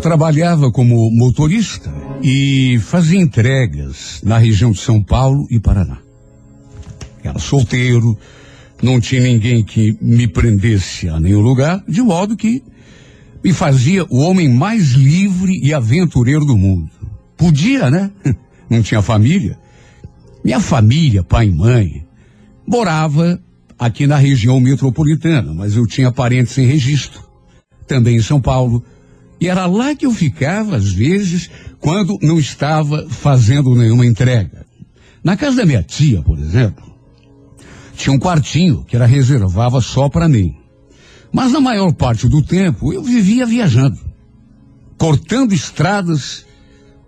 Eu trabalhava como motorista e fazia entregas na região de São Paulo e Paraná. Era solteiro, não tinha ninguém que me prendesse a nenhum lugar, de modo que me fazia o homem mais livre e aventureiro do mundo. Podia, né? Não tinha família. Minha família, pai e mãe, morava aqui na região metropolitana, mas eu tinha parentes em registro, também em São Paulo. E era lá que eu ficava, às vezes, quando não estava fazendo nenhuma entrega. Na casa da minha tia, por exemplo, tinha um quartinho que era reservava só para mim. Mas na maior parte do tempo eu vivia viajando, cortando estradas,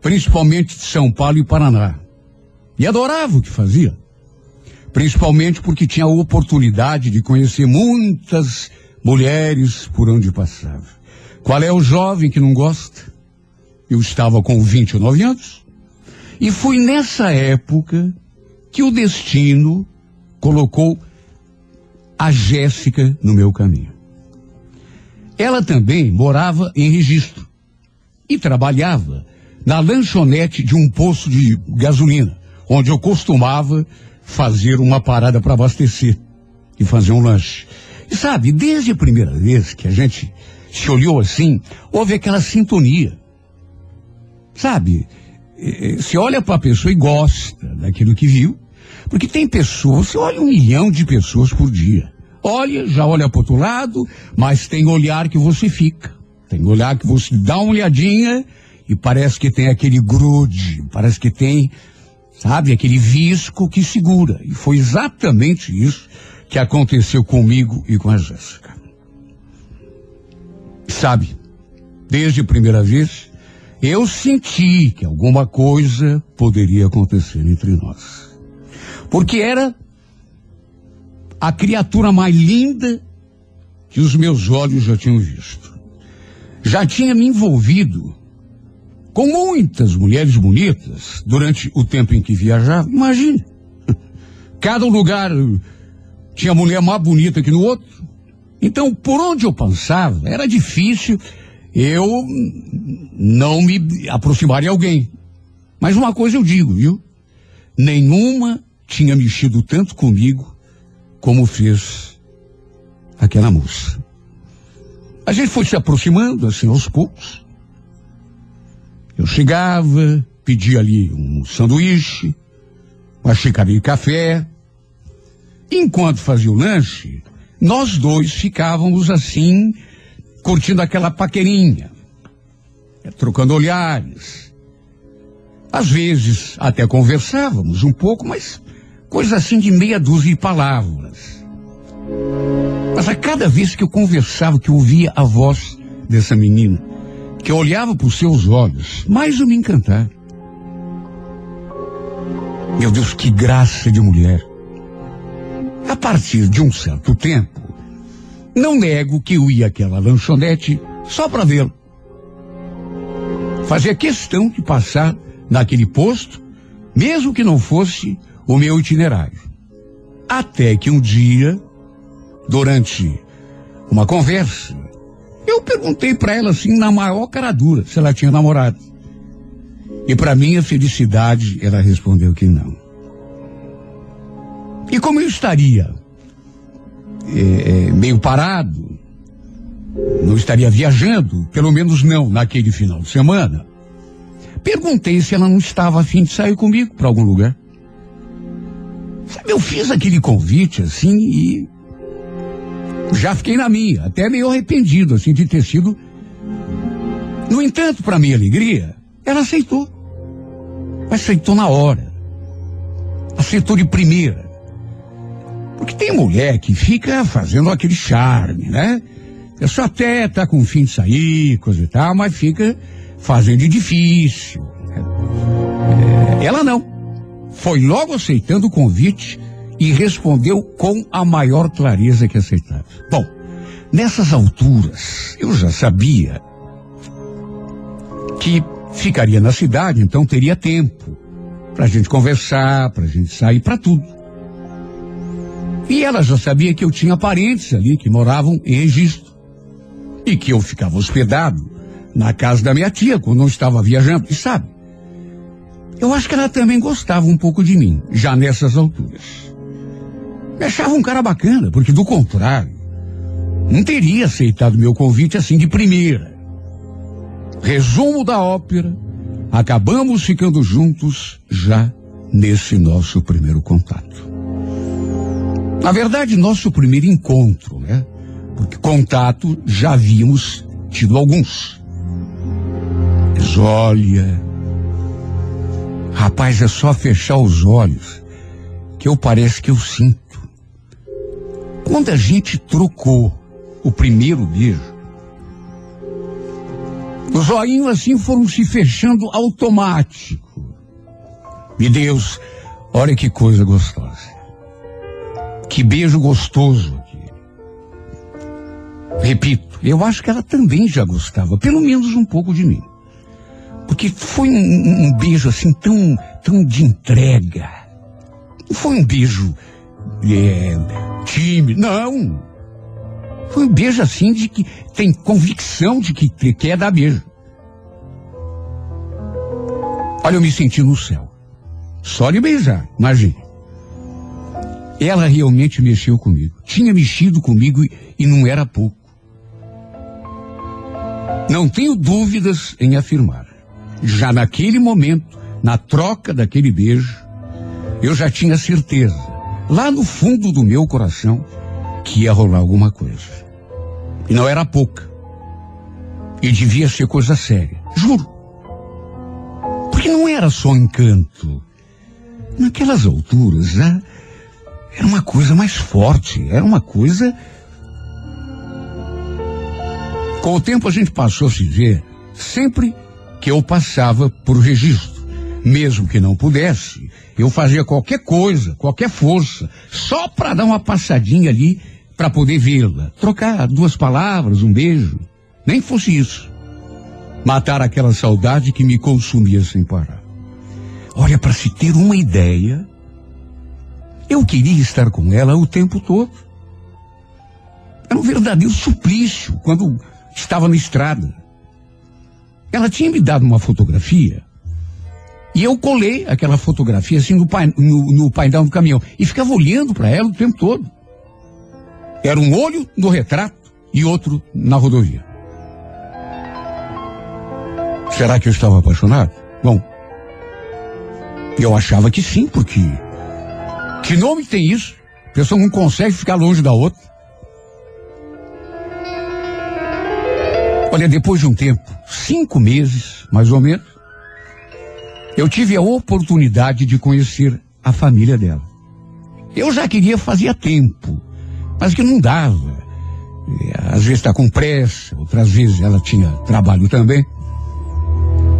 principalmente de São Paulo e Paraná. E adorava o que fazia. Principalmente porque tinha a oportunidade de conhecer muitas mulheres por onde passava. Qual é o jovem que não gosta? Eu estava com 29 anos. E foi nessa época que o destino colocou a Jéssica no meu caminho. Ela também morava em registro e trabalhava na lanchonete de um posto de gasolina, onde eu costumava fazer uma parada para abastecer e fazer um lanche. E sabe, desde a primeira vez que a gente se olhou assim, houve aquela sintonia. Sabe, se olha para a pessoa e gosta daquilo que viu, porque tem pessoas, você olha um milhão de pessoas por dia. Olha, já olha para outro lado, mas tem olhar que você fica. Tem olhar que você dá uma olhadinha e parece que tem aquele grude, parece que tem, sabe, aquele visco que segura. E foi exatamente isso que aconteceu comigo e com a Jéssica. Sabe, desde a primeira vez, eu senti que alguma coisa poderia acontecer entre nós. Porque era a criatura mais linda que os meus olhos já tinham visto. Já tinha me envolvido com muitas mulheres bonitas durante o tempo em que viajava. Imagine. Cada lugar tinha mulher mais bonita que no outro. Então, por onde eu passava, era difícil eu não me aproximar de alguém. Mas uma coisa eu digo, viu? Nenhuma tinha mexido tanto comigo como fez aquela moça. A gente foi se aproximando assim aos poucos. Eu chegava, pedia ali um sanduíche, uma xícara de café. Enquanto fazia o lanche, nós dois ficávamos assim, curtindo aquela paquerinha, trocando olhares. Às vezes até conversávamos um pouco, mas coisa assim de meia dúzia de palavras. Mas a cada vez que eu conversava, que eu ouvia a voz dessa menina, que eu olhava para os seus olhos, mais eu me encantava. Meu Deus, que graça de mulher. A partir de um certo tempo, não nego que eu ia àquela lanchonete só para vê-lo. Fazia questão de passar naquele posto, mesmo que não fosse o meu itinerário. Até que um dia, durante uma conversa, eu perguntei para ela assim, na maior cara dura, se ela tinha namorado. E para minha felicidade, ela respondeu que não. E como eu estaria é, é, meio parado, não estaria viajando, pelo menos não naquele final de semana, perguntei se ela não estava afim de sair comigo para algum lugar. Sabe, eu fiz aquele convite assim e já fiquei na minha, até meio arrependido assim de ter sido. No entanto, para minha alegria, ela aceitou. Aceitou na hora. Aceitou de primeira. Porque tem mulher que fica fazendo aquele charme, né? Eu só até tá com fim de sair, coisa e tal, mas fica fazendo difícil. É, ela não foi logo aceitando o convite e respondeu com a maior clareza que aceitava. Bom, nessas alturas, eu já sabia que ficaria na cidade, então teria tempo para a gente conversar, para a gente sair, para tudo. E ela já sabia que eu tinha parentes ali que moravam em registro e que eu ficava hospedado na casa da minha tia, quando não estava viajando. E sabe, eu acho que ela também gostava um pouco de mim, já nessas alturas. Me achava um cara bacana, porque do contrário, não teria aceitado meu convite assim de primeira. Resumo da ópera, acabamos ficando juntos já nesse nosso primeiro contato. Na verdade, nosso primeiro encontro, né? Porque contato já havíamos tido alguns. Mas olha, rapaz, é só fechar os olhos que eu parece que eu sinto. Quando a gente trocou o primeiro beijo, os olhinhos assim foram se fechando automático. E Deus, olha que coisa gostosa. Que beijo gostoso. Repito, eu acho que ela também já gostava, pelo menos um pouco de mim. Porque foi um, um beijo assim tão, tão de entrega. Não foi um beijo é, tímido, não. Foi um beijo assim de que tem convicção de que quer dar beijo. Olha, eu me senti no céu. Só de beijar, imagine. Ela realmente mexeu comigo. Tinha mexido comigo e, e não era pouco. Não tenho dúvidas em afirmar. Já naquele momento, na troca daquele beijo, eu já tinha certeza, lá no fundo do meu coração, que ia rolar alguma coisa. E não era pouca. E devia ser coisa séria. Juro. Porque não era só encanto. Naquelas alturas, né? Era uma coisa mais forte, era uma coisa. Com o tempo a gente passou a se ver sempre que eu passava por registro. Mesmo que não pudesse, eu fazia qualquer coisa, qualquer força, só para dar uma passadinha ali para poder vê-la. Trocar duas palavras, um beijo. Nem fosse isso. Matar aquela saudade que me consumia sem parar. Olha, para se ter uma ideia, eu queria estar com ela o tempo todo. Era um verdadeiro suplício quando estava na estrada. Ela tinha me dado uma fotografia e eu colei aquela fotografia assim no, no, no painel do caminhão e ficava olhando para ela o tempo todo. Era um olho no retrato e outro na rodovia. Será que eu estava apaixonado? Bom, eu achava que sim, porque que nome tem isso? A pessoa não consegue ficar longe da outra. Olha, depois de um tempo, cinco meses, mais ou menos, eu tive a oportunidade de conhecer a família dela. Eu já queria fazia tempo, mas que não dava. Às vezes está com pressa, outras vezes ela tinha trabalho também.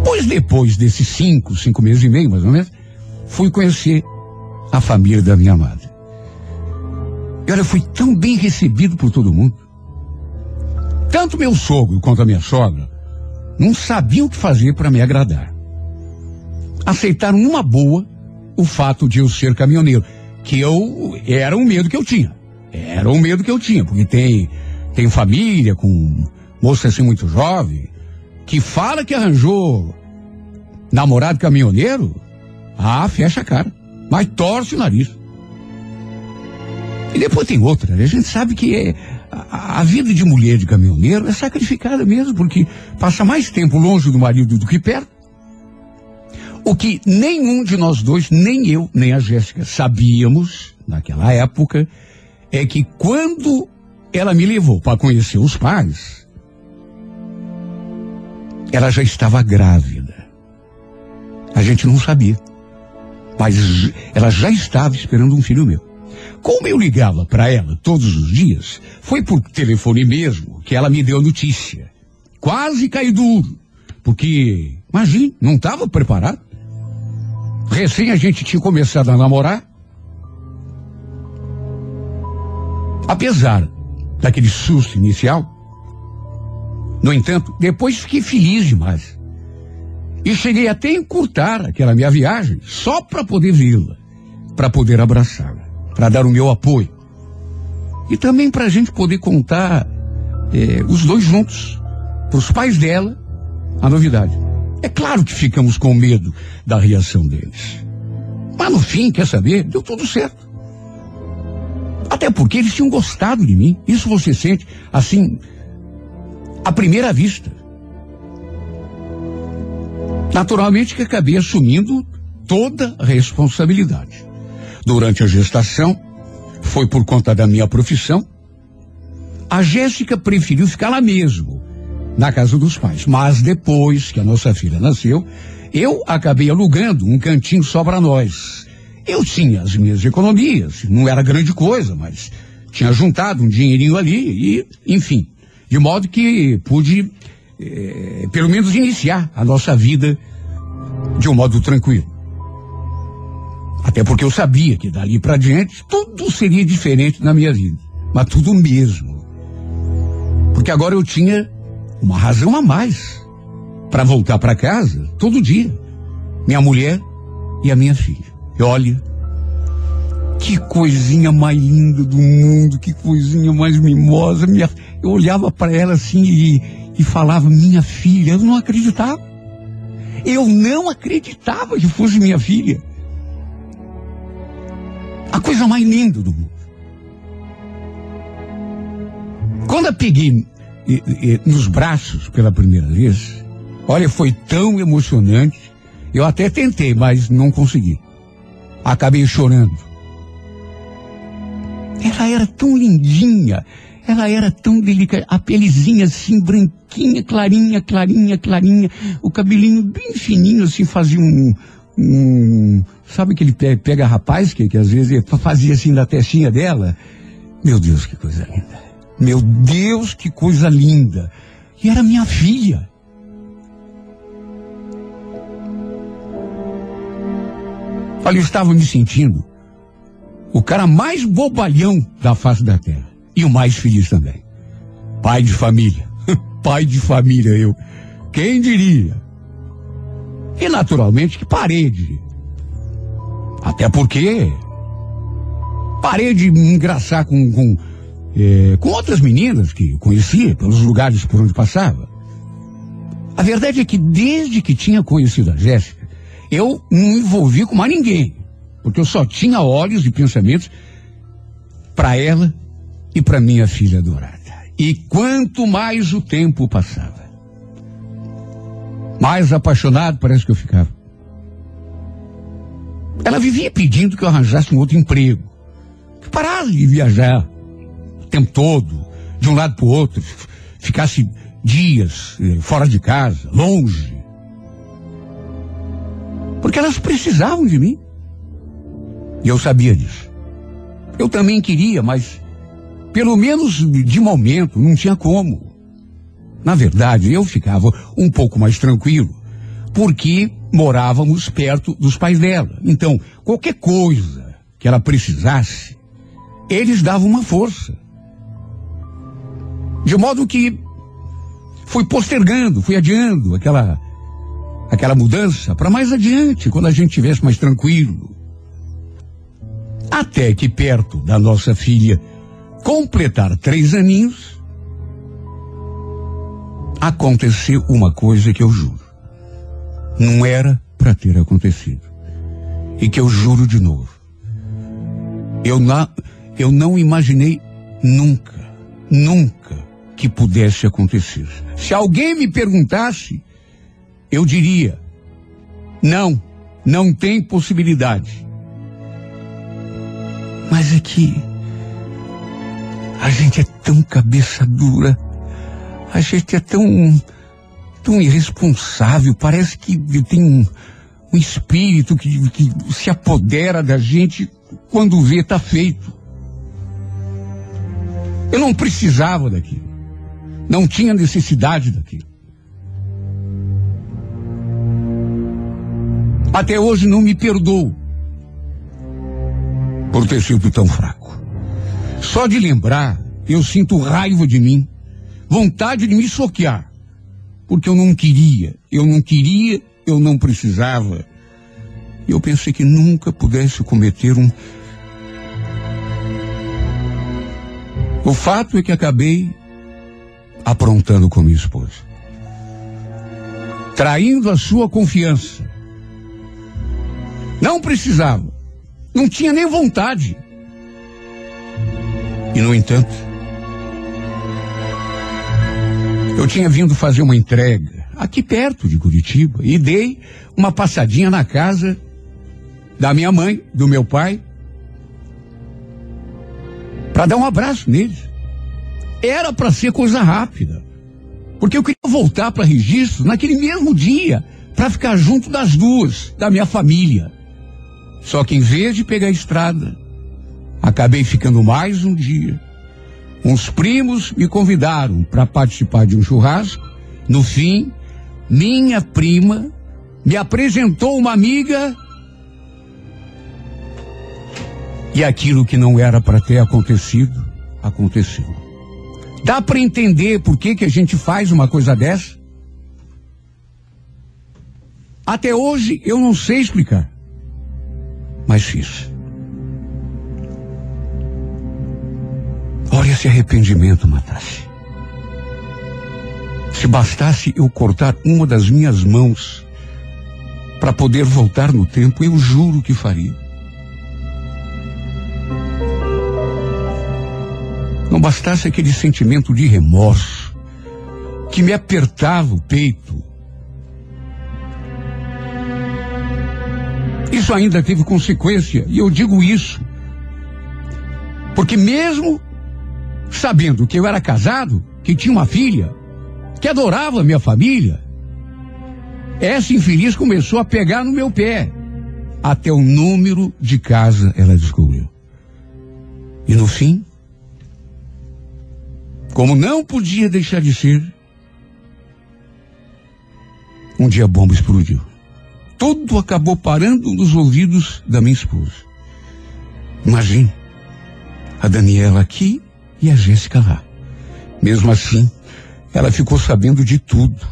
Pois depois desses cinco, cinco meses e meio, mais ou menos, fui conhecer a família da minha amada. E olha, fui tão bem recebido por todo mundo. Tanto meu sogro quanto a minha sogra não sabiam o que fazer para me agradar. Aceitaram numa boa o fato de eu ser caminhoneiro, que eu era um medo que eu tinha. Era um medo que eu tinha, porque tem tem família com moça assim muito jovem que fala que arranjou namorado caminhoneiro. Ah, fecha a cara mas torce o nariz. E depois tem outra, né? a gente sabe que é, a, a, vida de mulher de caminhoneiro é sacrificada mesmo, porque passa mais tempo longe do marido do que perto. O que nenhum de nós dois, nem eu, nem a Jéssica, sabíamos naquela época, é que quando ela me levou para conhecer os pais, ela já estava grávida. A gente não sabia mas ela já estava esperando um filho meu. Como eu ligava para ela todos os dias, foi por telefone mesmo que ela me deu a notícia. Quase caí duro, porque, imagine, não estava preparado. Recém a gente tinha começado a namorar. Apesar daquele susto inicial, no entanto, depois fiquei feliz demais. E cheguei até a encurtar aquela minha viagem só para poder vê-la, para poder abraçá-la, para dar o meu apoio. E também para a gente poder contar é, os dois juntos, para os pais dela a novidade. É claro que ficamos com medo da reação deles. Mas no fim, quer saber? Deu tudo certo. Até porque eles tinham gostado de mim. Isso você sente, assim, à primeira vista. Naturalmente que acabei assumindo toda a responsabilidade. Durante a gestação, foi por conta da minha profissão. A Jéssica preferiu ficar lá mesmo, na casa dos pais. Mas depois que a nossa filha nasceu, eu acabei alugando um cantinho só para nós. Eu tinha as minhas economias, não era grande coisa, mas tinha juntado um dinheirinho ali e, enfim, de modo que pude, eh, pelo menos, iniciar a nossa vida de um modo tranquilo. Até porque eu sabia que dali para diante tudo seria diferente na minha vida. Mas tudo mesmo. Porque agora eu tinha uma razão a mais para voltar para casa todo dia. Minha mulher e a minha filha. E olha, que coisinha mais linda do mundo, que coisinha mais mimosa. Minha, eu olhava para ela assim e, e falava, minha filha, eu não acreditava. Eu não acreditava que fosse minha filha. A coisa mais linda do mundo. Quando a peguei e, e, nos braços pela primeira vez, olha, foi tão emocionante. Eu até tentei, mas não consegui. Acabei chorando. Ela era tão lindinha, ela era tão delicada, a pelezinha assim, branquinha, clarinha, clarinha, clarinha, o cabelinho bem fininho, assim, fazia um, um sabe que ele pega rapaz, que, que às vezes fazia assim na testinha dela? Meu Deus, que coisa linda. Meu Deus, que coisa linda. E era minha filha. Olha, eu estava me sentindo o cara mais bobalhão da face da terra. E o mais feliz também. Pai de família. Pai de família, eu. Quem diria? E naturalmente que parei de. Até porque parei de me engraçar com, com, é, com outras meninas que conhecia pelos lugares por onde passava. A verdade é que desde que tinha conhecido a Jéssica, eu não me envolvi com mais ninguém. Porque eu só tinha olhos e pensamentos para ela e para minha filha adorada. E quanto mais o tempo passava, mais apaixonado parece que eu ficava. Ela vivia pedindo que eu arranjasse um outro emprego. Que parasse de viajar o tempo todo, de um lado para o outro, ficasse dias eh, fora de casa, longe. Porque elas precisavam de mim. E eu sabia disso. Eu também queria, mas pelo menos de momento não tinha como. Na verdade, eu ficava um pouco mais tranquilo, porque morávamos perto dos pais dela. Então, qualquer coisa que ela precisasse, eles davam uma força. De modo que fui postergando, fui adiando aquela aquela mudança para mais adiante, quando a gente estivesse mais tranquilo. Até que perto da nossa filha completar três aninhos, aconteceu uma coisa que eu juro. Não era para ter acontecido. E que eu juro de novo. Eu, na, eu não imaginei nunca, nunca que pudesse acontecer. Se alguém me perguntasse, eu diria: não, não tem possibilidade. Mas é que a gente é tão cabeça dura, a gente é tão, tão irresponsável, parece que tem um, um espírito que, que se apodera da gente quando vê tá feito. Eu não precisava daquilo. Não tinha necessidade daquilo. Até hoje não me perdoo por ter sido tão fraco. Só de lembrar, eu sinto raiva de mim, vontade de me soquear. Porque eu não queria, eu não queria, eu não precisava. Eu pensei que nunca pudesse cometer um. O fato é que acabei aprontando com minha esposa. traindo a sua confiança. Não precisava, não tinha nem vontade. E, no entanto, eu tinha vindo fazer uma entrega aqui perto de Curitiba e dei uma passadinha na casa da minha mãe, do meu pai, para dar um abraço neles. Era para ser coisa rápida. Porque eu queria voltar para registro naquele mesmo dia, para ficar junto das duas, da minha família. Só que em vez de pegar a estrada, acabei ficando mais um dia. Uns primos me convidaram para participar de um churrasco. No fim, minha prima me apresentou uma amiga e aquilo que não era para ter acontecido, aconteceu. Dá para entender por que, que a gente faz uma coisa dessa? Até hoje eu não sei explicar. Mas fiz. Olha esse arrependimento matasse. Se bastasse eu cortar uma das minhas mãos para poder voltar no tempo, eu juro que faria. Não bastasse aquele sentimento de remorso que me apertava o peito. Isso ainda teve consequência, e eu digo isso porque mesmo sabendo que eu era casado, que tinha uma filha, que adorava minha família, essa infeliz começou a pegar no meu pé. Até o número de casa ela descobriu. E no fim, como não podia deixar de ser, um dia a bomba explodiu. Tudo acabou parando nos ouvidos da minha esposa. Imagine, a Daniela aqui e a Jéssica lá. Mesmo assim, ela ficou sabendo de tudo.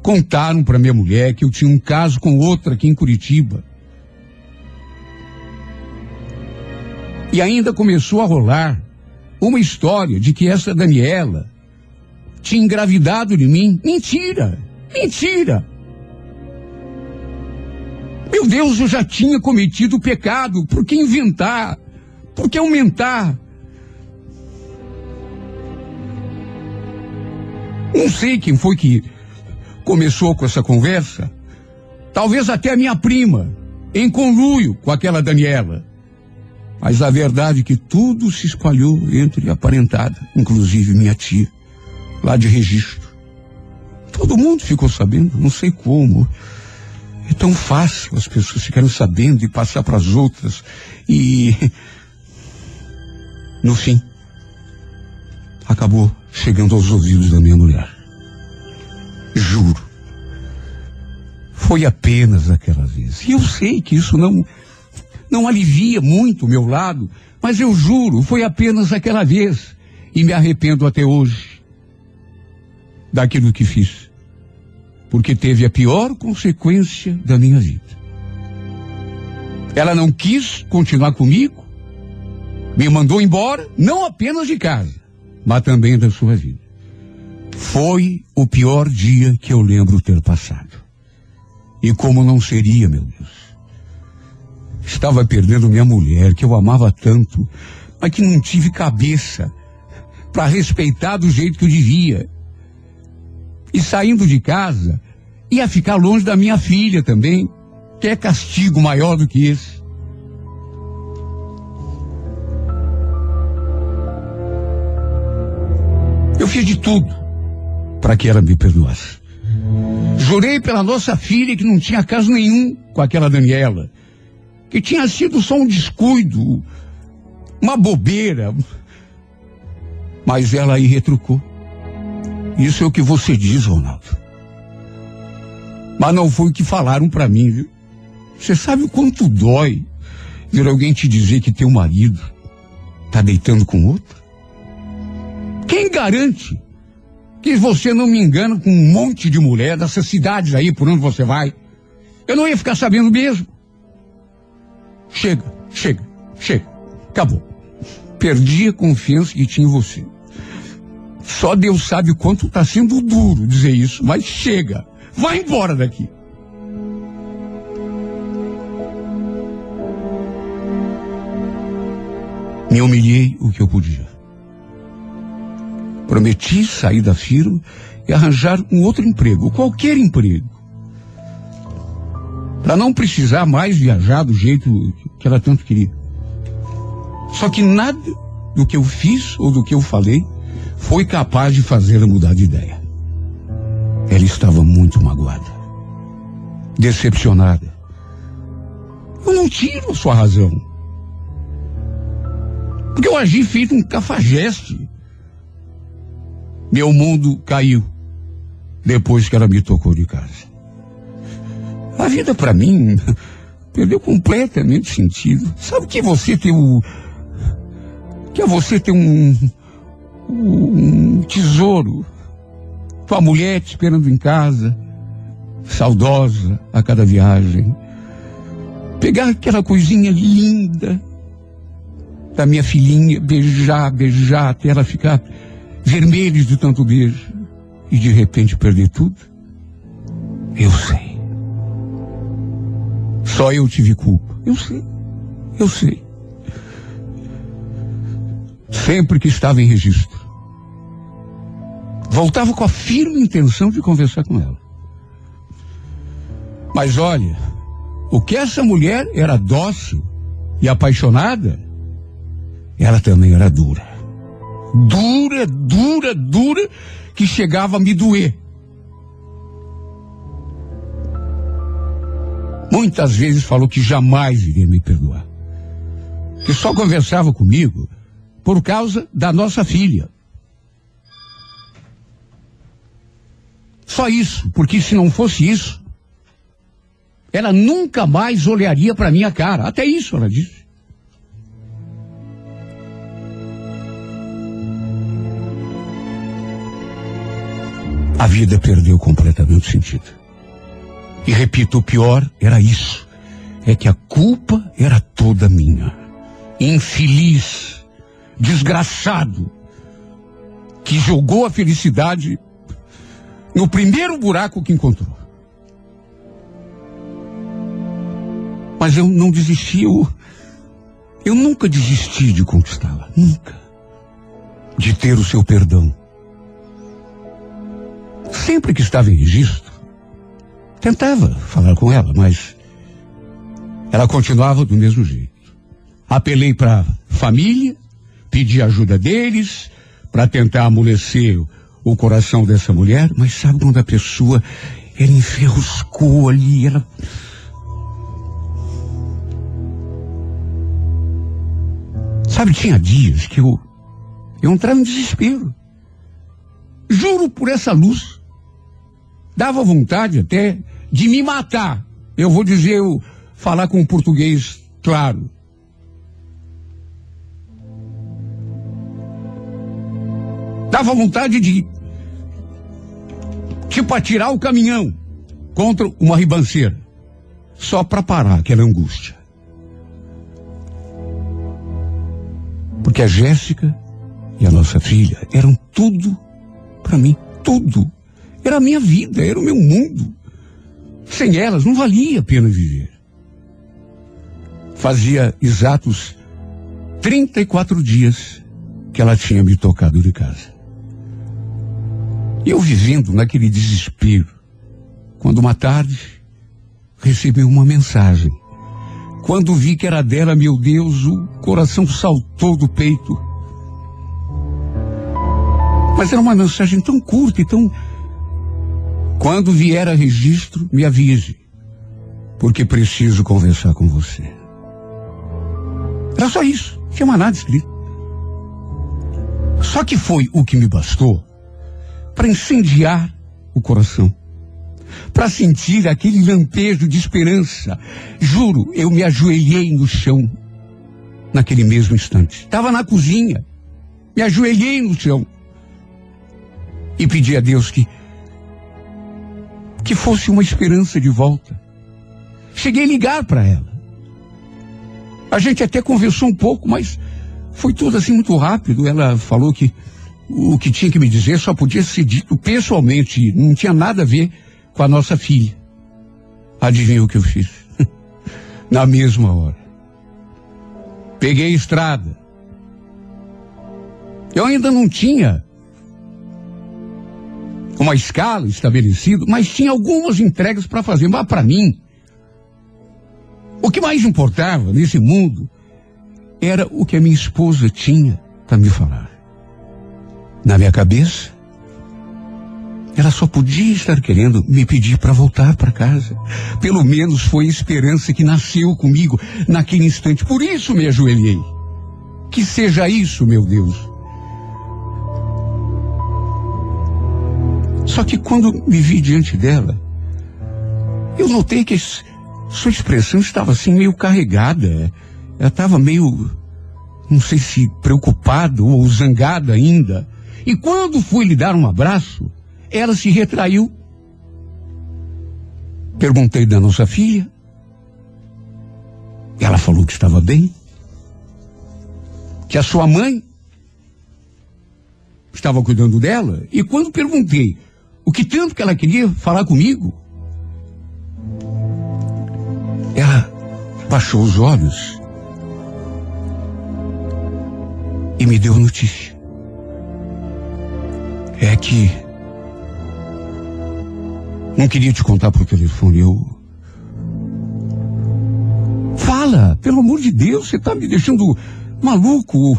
Contaram para minha mulher que eu tinha um caso com outra aqui em Curitiba. E ainda começou a rolar uma história de que essa Daniela tinha engravidado de mim. Mentira! Mentira! Meu Deus, eu já tinha cometido o pecado. Por que inventar? Por que aumentar? Não sei quem foi que começou com essa conversa. Talvez até a minha prima, em conluio com aquela Daniela. Mas a verdade é que tudo se espalhou entre a parentada, inclusive minha tia, lá de registro. Todo mundo ficou sabendo, não sei como. É tão fácil as pessoas ficarem sabendo e passar para as outras. E. No fim, acabou chegando aos ouvidos da minha mulher. Juro. Foi apenas aquela vez. E eu sei que isso não não alivia muito o meu lado, mas eu juro, foi apenas aquela vez e me arrependo até hoje daquilo que fiz, porque teve a pior consequência da minha vida. Ela não quis continuar comigo, me mandou embora, não apenas de casa, mas também da sua vida. Foi o pior dia que eu lembro ter passado. E como não seria, meu Deus? Estava perdendo minha mulher, que eu amava tanto, mas que não tive cabeça para respeitar do jeito que eu devia. E saindo de casa, ia ficar longe da minha filha também. Que é castigo maior do que esse? Fiz de tudo para que ela me perdoasse. Jurei pela nossa filha que não tinha caso nenhum com aquela Daniela que tinha sido só um descuido, uma bobeira. Mas ela aí retrucou. Isso é o que você diz, Ronaldo. Mas não foi o que falaram para mim, viu? Você sabe o quanto dói ver alguém te dizer que teu marido tá deitando com outra? Quem garante que você não me engana com um monte de mulher dessas cidades aí por onde você vai? Eu não ia ficar sabendo mesmo. Chega, chega, chega. Acabou. Perdi a confiança que tinha em você. Só Deus sabe o quanto está sendo duro dizer isso, mas chega. Vai embora daqui. Me humilhei o que eu podia. Prometi sair da firma e arranjar um outro emprego, qualquer emprego. Para não precisar mais viajar do jeito que ela tanto queria. Só que nada do que eu fiz ou do que eu falei foi capaz de fazê-la mudar de ideia. Ela estava muito magoada, decepcionada. Eu não tiro a sua razão. Porque eu agi feito um cafajeste. Meu mundo caiu depois que ela me tocou de casa. A vida para mim perdeu completamente sentido. Sabe que você tem o que é você ter um, um tesouro, tua mulher te esperando em casa, saudosa a cada viagem, pegar aquela coisinha linda da minha filhinha, beijar, beijar, até ela ficar vermelha de tanto beijo e de repente perder tudo? Eu sei. Só eu tive culpa. Eu sei. Eu sei. Sempre que estava em registro. Voltava com a firme intenção de conversar com ela. Mas olha, o que essa mulher era dócil e apaixonada, ela também era dura. Dura, dura, dura, que chegava a me doer. Muitas vezes falou que jamais iria me perdoar. Que só conversava comigo por causa da nossa filha. Só isso, porque se não fosse isso, ela nunca mais olharia para minha cara. Até isso ela disse. A vida perdeu completamente sentido. E repito, o pior era isso. É que a culpa era toda minha. Infeliz, desgraçado, que jogou a felicidade no primeiro buraco que encontrou. Mas eu não desisti, eu, eu nunca desisti de conquistá-la, nunca. De ter o seu perdão Sempre que estava em registro, tentava falar com ela, mas ela continuava do mesmo jeito. Apelei para a família, pedi ajuda deles para tentar amolecer o coração dessa mulher, mas sabe quando a pessoa ela enferruscou ali, ela Sabe, tinha dias que eu eu entrava em desespero. Juro por essa luz. Dava vontade até de me matar. Eu vou dizer, eu falar com português claro. Dava vontade de, tipo, atirar o caminhão contra uma ribanceira, só para parar aquela angústia. Porque a Jéssica e a nossa filha eram tudo para mim, tudo. Era a minha vida, era o meu mundo. Sem elas não valia a pena viver. Fazia exatos 34 dias que ela tinha me tocado de casa. Eu vivendo naquele desespero, quando uma tarde recebi uma mensagem. Quando vi que era dela, meu Deus, o coração saltou do peito. Mas era uma mensagem tão curta e tão quando vier a registro, me avise, porque preciso conversar com você. Era só isso, não tinha mais nada escrito. Só que foi o que me bastou para incendiar o coração, para sentir aquele lampejo de esperança. Juro, eu me ajoelhei no chão naquele mesmo instante. Estava na cozinha, me ajoelhei no chão e pedi a Deus que que fosse uma esperança de volta. Cheguei a ligar para ela. A gente até conversou um pouco, mas foi tudo assim muito rápido. Ela falou que o que tinha que me dizer só podia ser dito pessoalmente, não tinha nada a ver com a nossa filha. Adivinha o que eu fiz? Na mesma hora. Peguei a estrada. Eu ainda não tinha uma escala estabelecida, mas tinha algumas entregas para fazer. Mas para mim, o que mais importava nesse mundo era o que a minha esposa tinha para me falar. Na minha cabeça, ela só podia estar querendo me pedir para voltar para casa. Pelo menos foi a esperança que nasceu comigo naquele instante. Por isso me ajoelhei. Que seja isso, meu Deus. Só que quando me vi diante dela, eu notei que sua expressão estava assim meio carregada. Ela estava meio, não sei se preocupada ou zangada ainda. E quando fui lhe dar um abraço, ela se retraiu. Perguntei da nossa filha. Ela falou que estava bem. Que a sua mãe estava cuidando dela. E quando perguntei o que tanto que ela queria falar comigo, ela baixou os olhos e me deu notícia é que não queria te contar por telefone. Eu fala, pelo amor de Deus, você está me deixando maluco. O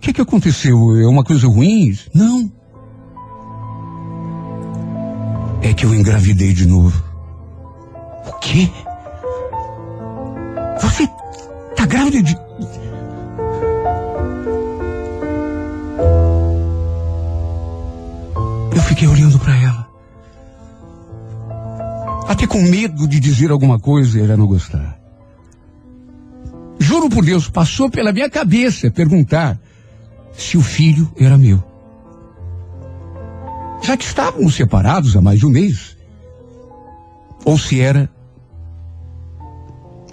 que que aconteceu? É uma coisa ruim? Não. É que eu engravidei de novo. O quê? Você tá grávida de fiquei olhando para ela. Até com medo de dizer alguma coisa e ela não gostar. Juro por Deus, passou pela minha cabeça perguntar se o filho era meu. Já que estávamos separados há mais de um mês. Ou se era.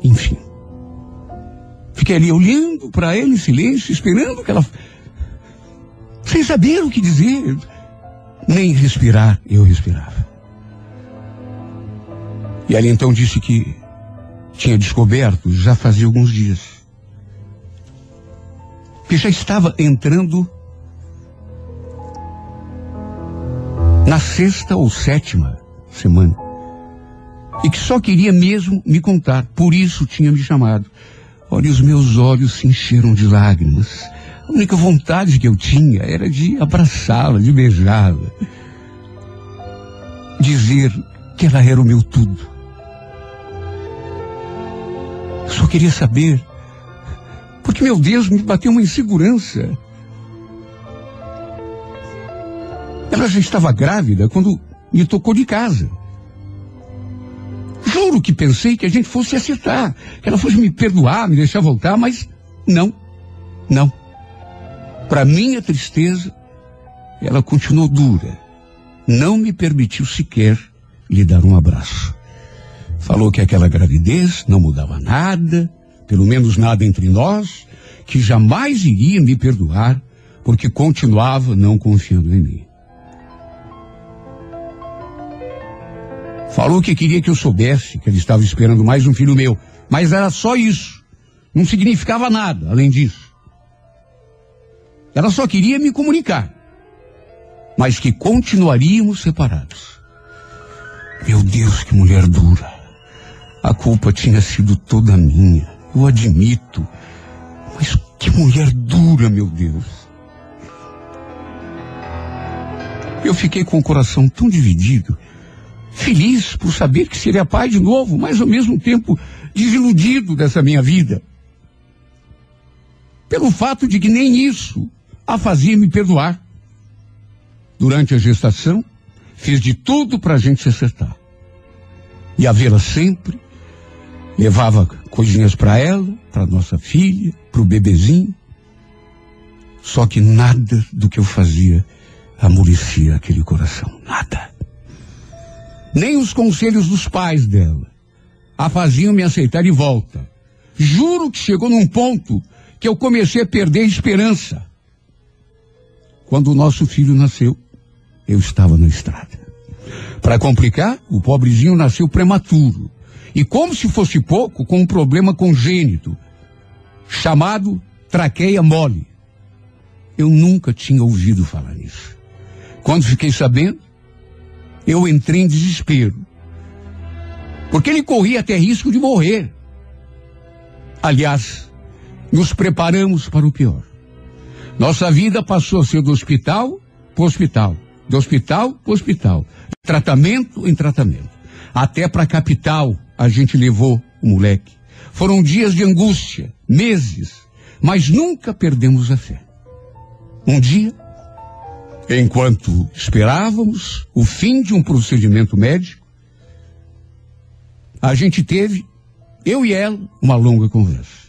Enfim. Fiquei ali olhando para ela em silêncio, esperando que ela. Sem saber o que dizer nem respirar eu respirava. E ela então disse que tinha descoberto já fazia alguns dias. Que já estava entrando na sexta ou sétima semana. E que só queria mesmo me contar, por isso tinha me chamado. Olha, os meus olhos se encheram de lágrimas. A única vontade que eu tinha era de abraçá-la, de beijá-la. Dizer que ela era o meu tudo. Só queria saber. Porque, meu Deus, me bateu uma insegurança. Ela já estava grávida quando me tocou de casa. Juro que pensei que a gente fosse acertar, que ela fosse me perdoar, me deixar voltar, mas não, não. Para minha tristeza, ela continuou dura. Não me permitiu sequer lhe dar um abraço. Falou que aquela gravidez não mudava nada, pelo menos nada entre nós, que jamais iria me perdoar, porque continuava não confiando em mim. Falou que queria que eu soubesse que ele estava esperando mais um filho meu, mas era só isso. Não significava nada além disso. Ela só queria me comunicar, mas que continuaríamos separados. Meu Deus, que mulher dura. A culpa tinha sido toda minha, eu admito. Mas que mulher dura, meu Deus. Eu fiquei com o coração tão dividido, feliz por saber que seria pai de novo, mas ao mesmo tempo desiludido dessa minha vida. Pelo fato de que nem isso a fazia me perdoar. Durante a gestação, fiz de tudo para a gente se acertar. E a vê-la sempre, levava coisinhas para ela, para nossa filha, para o bebezinho. Só que nada do que eu fazia amolecia aquele coração. Nada. Nem os conselhos dos pais dela a faziam me aceitar de volta. Juro que chegou num ponto que eu comecei a perder a esperança. quando o nosso filho nasceu, eu estava na estrada. Para complicar, o pobrezinho nasceu prematuro. E como se fosse pouco, com um problema congênito, chamado traqueia mole. Eu nunca tinha ouvido falar nisso. Quando fiquei sabendo, eu entrei em desespero. Porque ele corria até risco de morrer. Aliás, nos preparamos para o pior. Nossa vida passou a ser do hospital para hospital, do hospital para hospital, tratamento em tratamento. Até para a capital a gente levou o moleque. Foram dias de angústia, meses, mas nunca perdemos a fé. Um dia, enquanto esperávamos o fim de um procedimento médico, a gente teve, eu e ela, uma longa conversa.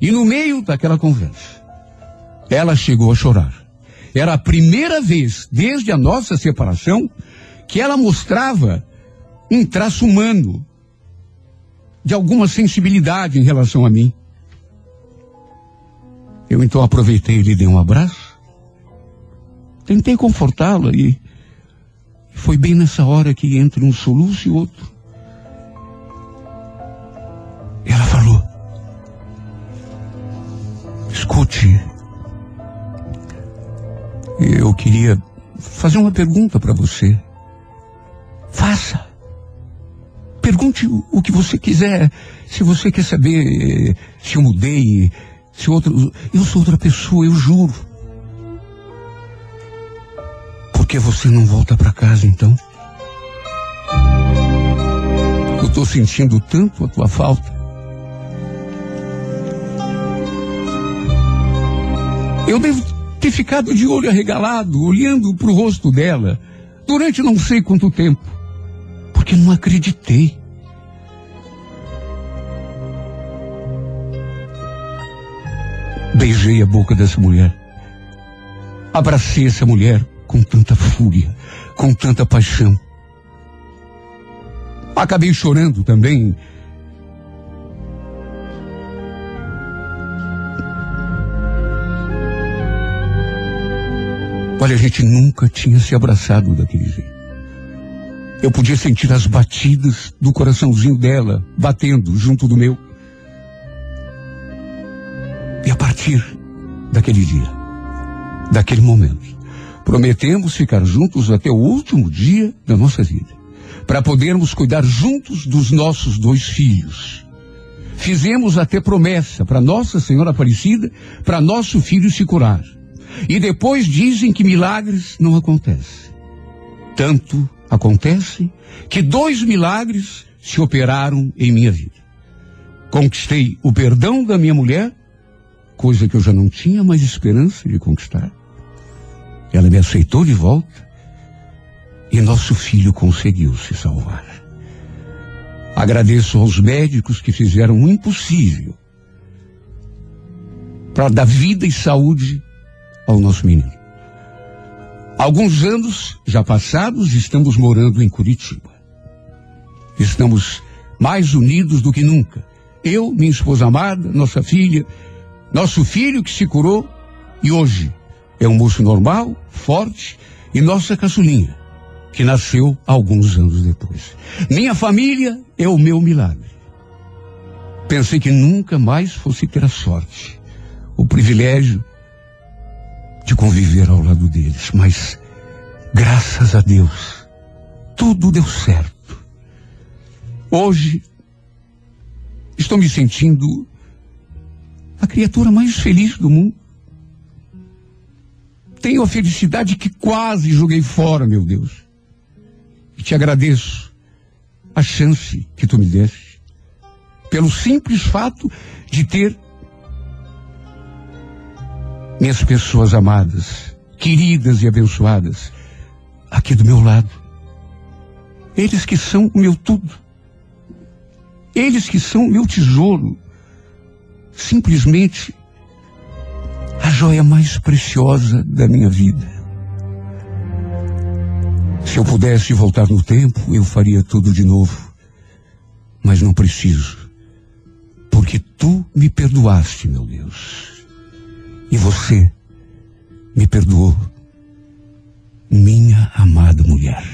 E no meio daquela conversa, ela chegou a chorar. Era a primeira vez desde a nossa separação que ela mostrava um traço humano, de alguma sensibilidade em relação a mim. Eu então aproveitei e lhe dei um abraço Tentei confortá-la e foi bem nessa hora que entre um soluço e outro. Ela falou: Escute, eu queria fazer uma pergunta para você. Faça. Pergunte o que você quiser. Se você quer saber se eu mudei, se outro. Eu sou outra pessoa, eu juro. Por que você não volta para casa então? Eu estou sentindo tanto a tua falta. Eu devo ter ficado de olho arregalado, olhando para o rosto dela, durante não sei quanto tempo, porque não acreditei. Beijei a boca dessa mulher. Abracei essa mulher com tanta fúria, com tanta paixão. Acabei chorando também. Olha, a gente nunca tinha se abraçado daquele jeito. Eu podia sentir as batidas do coraçãozinho dela batendo junto do meu. E a partir daquele dia, daquele momento, Prometemos ficar juntos até o último dia da nossa vida, para podermos cuidar juntos dos nossos dois filhos. Fizemos até promessa para Nossa Senhora Aparecida, para nosso filho se curar. E depois dizem que milagres não acontecem. Tanto acontece que dois milagres se operaram em minha vida. Conquistei o perdão da minha mulher, coisa que eu já não tinha mais esperança de conquistar. Ela me aceitou de volta e nosso filho conseguiu se salvar. Agradeço aos médicos que fizeram o impossível para dar vida e saúde ao nosso menino. Alguns anos já passados, estamos morando em Curitiba. Estamos mais unidos do que nunca. Eu, minha esposa amada, nossa filha, nosso filho que se curou e hoje é um moço normal, forte e nossa caçulinha, que nasceu alguns anos depois. Minha família é o meu milagre. Pensei que nunca mais fosse ter a sorte, o privilégio de conviver ao lado deles, mas graças a Deus, tudo deu certo. Hoje, estou me sentindo a criatura mais feliz do mundo tenho a felicidade que quase joguei fora, meu Deus. E te agradeço a chance que tu me deste, pelo simples fato de ter minhas pessoas amadas, queridas e abençoadas, aqui do meu lado. Eles que são o meu tudo. Eles que são o meu tesouro. Simplesmente a joia mais preciosa da minha vida. Se eu pudesse voltar no tempo, eu faria tudo de novo. Mas não preciso. Porque tu me perdoaste, meu Deus. E você me perdoou minha amada mulher.